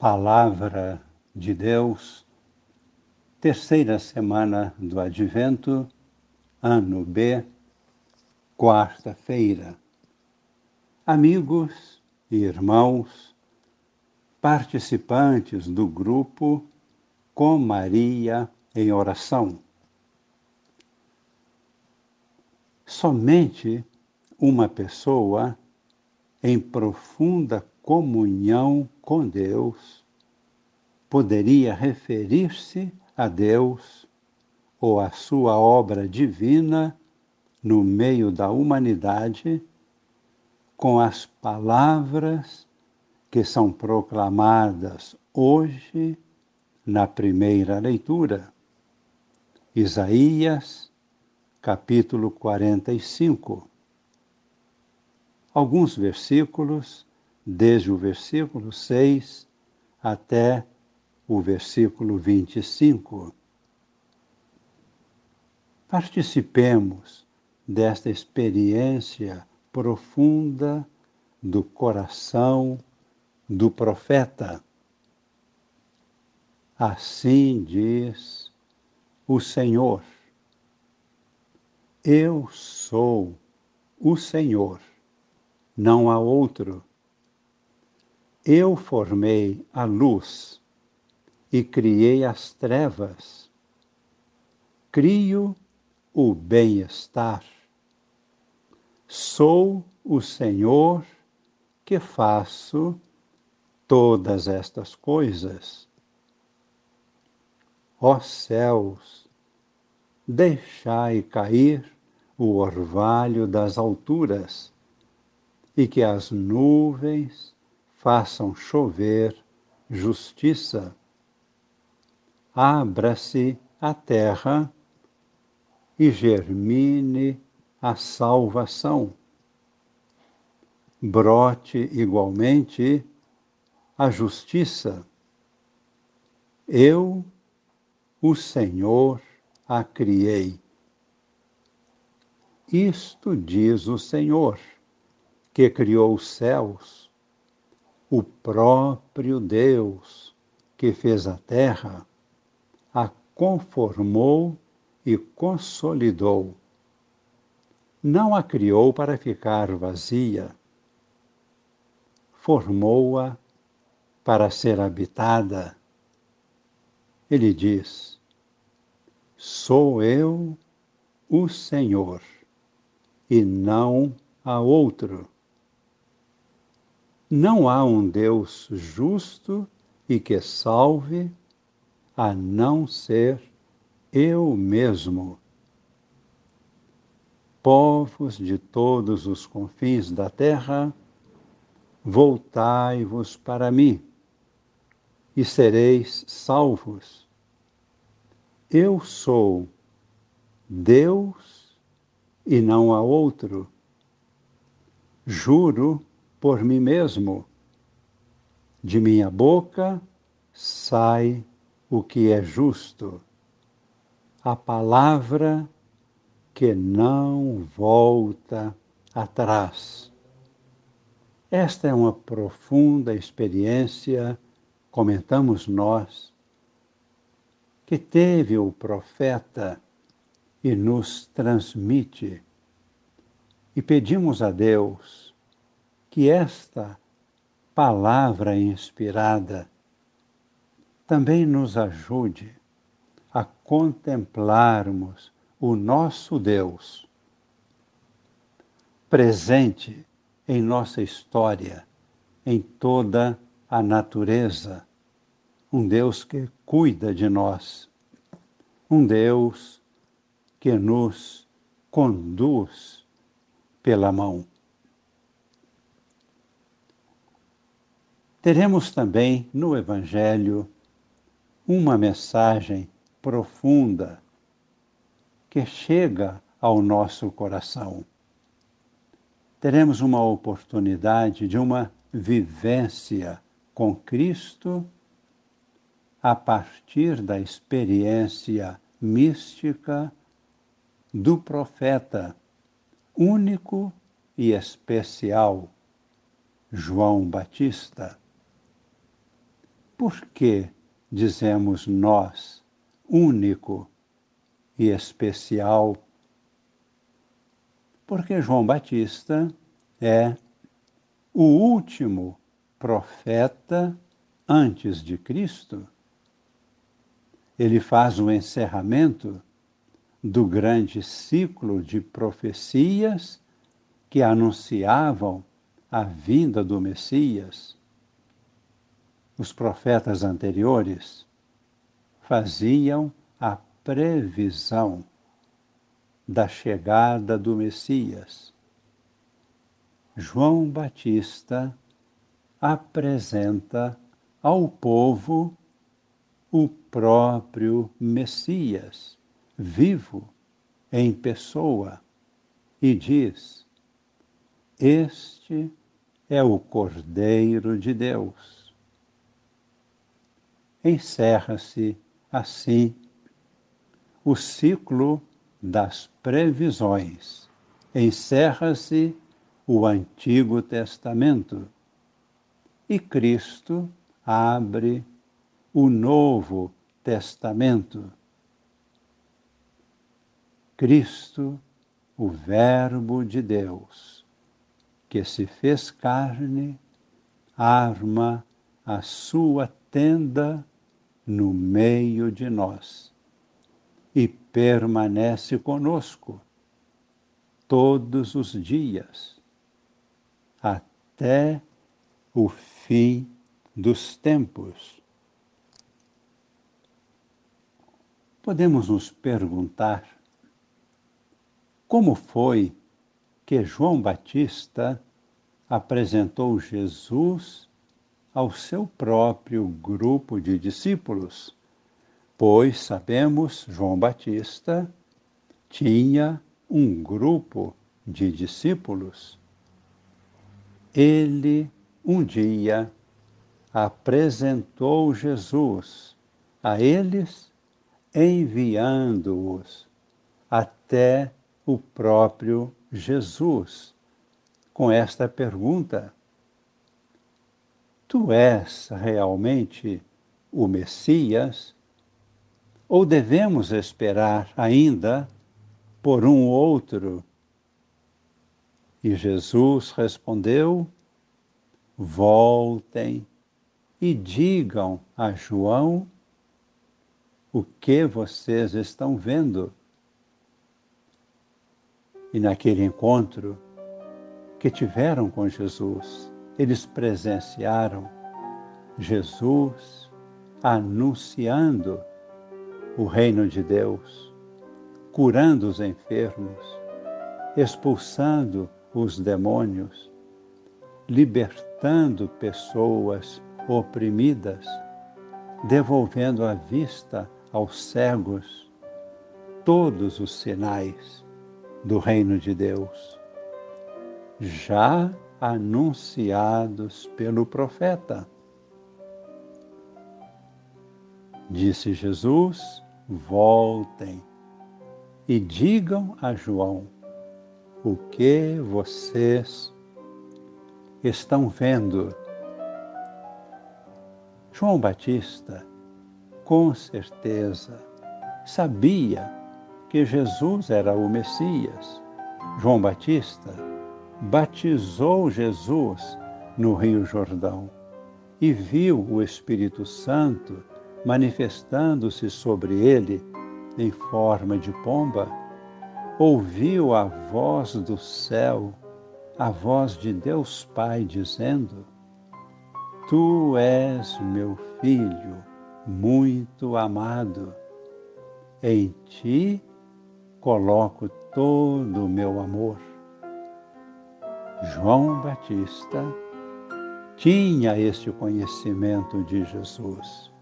Palavra de Deus, terceira semana do Advento, ano B, quarta-feira. Amigos e irmãos, participantes do grupo Com Maria em Oração. Somente uma pessoa em profunda comunhão com Deus, poderia referir-se a Deus ou à sua obra divina no meio da humanidade com as palavras que são proclamadas hoje na primeira leitura. Isaías, capítulo 45. Alguns versículos desde o versículo 6 até o versículo 25. Participemos desta experiência profunda do coração do profeta. Assim diz o Senhor: Eu sou o Senhor, não há outro eu formei a luz e criei as trevas. Crio o bem-estar. Sou o Senhor que faço todas estas coisas. Ó céus, deixai cair o orvalho das alturas e que as nuvens façam chover justiça. Abra-se a terra e germine a salvação. Brote igualmente a justiça. Eu, o Senhor, a criei. Isto diz o Senhor, que criou os céus o próprio Deus que fez a terra, a conformou e consolidou. Não a criou para ficar vazia, formou-a para ser habitada. Ele diz: Sou eu o Senhor, e não há outro. Não há um Deus justo e que salve, a não ser eu mesmo. Povos de todos os confins da terra, voltai-vos para mim e sereis salvos. Eu sou Deus e não há outro. Juro por mim mesmo. De minha boca sai o que é justo, a palavra que não volta atrás. Esta é uma profunda experiência, comentamos nós, que teve o profeta e nos transmite. E pedimos a Deus que esta palavra inspirada também nos ajude a contemplarmos o nosso Deus presente em nossa história, em toda a natureza, um Deus que cuida de nós, um Deus que nos conduz pela mão. Teremos também no Evangelho uma mensagem profunda que chega ao nosso coração. Teremos uma oportunidade de uma vivência com Cristo a partir da experiência mística do profeta único e especial, João Batista Por que dizemos nós, único e especial? Porque João Batista é o último profeta antes de Cristo. Ele faz o encerramento do grande ciclo de profecias que anunciavam a vinda do Messias. Os profetas anteriores faziam a previsão da chegada do Messias. João Batista apresenta ao povo o próprio Messias, vivo em pessoa, e diz: Este é o Cordeiro de Deus. Encerra-se assim o ciclo das previsões. Encerra-se o Antigo Testamento e Cristo abre o Novo Testamento. Cristo, o Verbo de Deus, que se fez carne, arma a sua tenda no meio de nós e permanece conosco todos os dias até o fim dos tempos. Podemos nos perguntar como foi que João Batista apresentou Jesus ao seu próprio grupo de discípulos, pois sabemos João Batista tinha um grupo de discípulos. Ele um dia apresentou Jesus a eles, enviando-os até o próprio Jesus, com esta pergunta: Tu és realmente o Messias? Ou devemos esperar ainda por um outro? E Jesus respondeu: Voltem e digam a João o que vocês estão vendo. E naquele encontro que tiveram com Jesus, eles presenciaram Jesus anunciando o reino de Deus, curando os enfermos, expulsando os demônios, libertando pessoas oprimidas, devolvendo a vista aos cegos todos os sinais do reino de Deus, já anunciados pelo profeta. Disse Jesus: voltem e digam a João o que vocês estão vendo João Batista, com certeza, sabia que Jesus era o Messias. João Batista batizou Jesus no Rio Jordão e viu o Espírito Santo manifestando-se sobre ele em forma de pomba. Ouviu a voz do céu, a voz de Deus Pai dizendo: Tu és meu filho muito amado. Em ti coloco todo o meu amor. João Batista tinha este conhecimento de Jesus.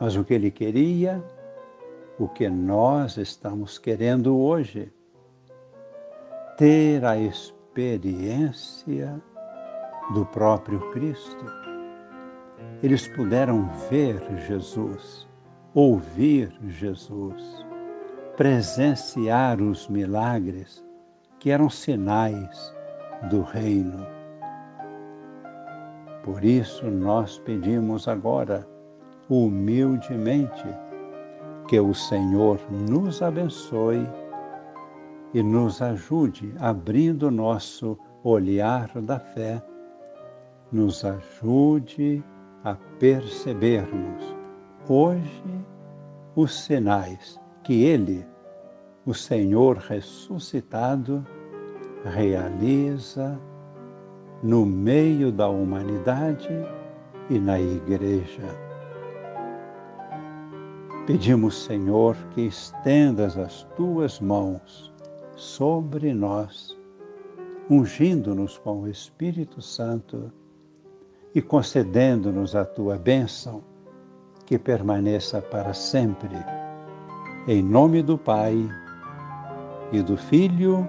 Mas o que ele queria, o que nós estamos querendo hoje, ter a experiência do próprio Cristo eles puderam ver Jesus, ouvir Jesus, presenciar os milagres que eram sinais do reino. Por isso nós pedimos agora, humildemente, que o Senhor nos abençoe e nos ajude abrindo nosso olhar da fé, nos ajude a percebermos hoje os sinais que Ele, o Senhor ressuscitado, realiza no meio da humanidade e na Igreja. Pedimos, Senhor, que estendas as tuas mãos sobre nós, ungindo-nos com o Espírito Santo e concedendo-nos a tua bênção, que permaneça para sempre. Em nome do Pai, e do Filho,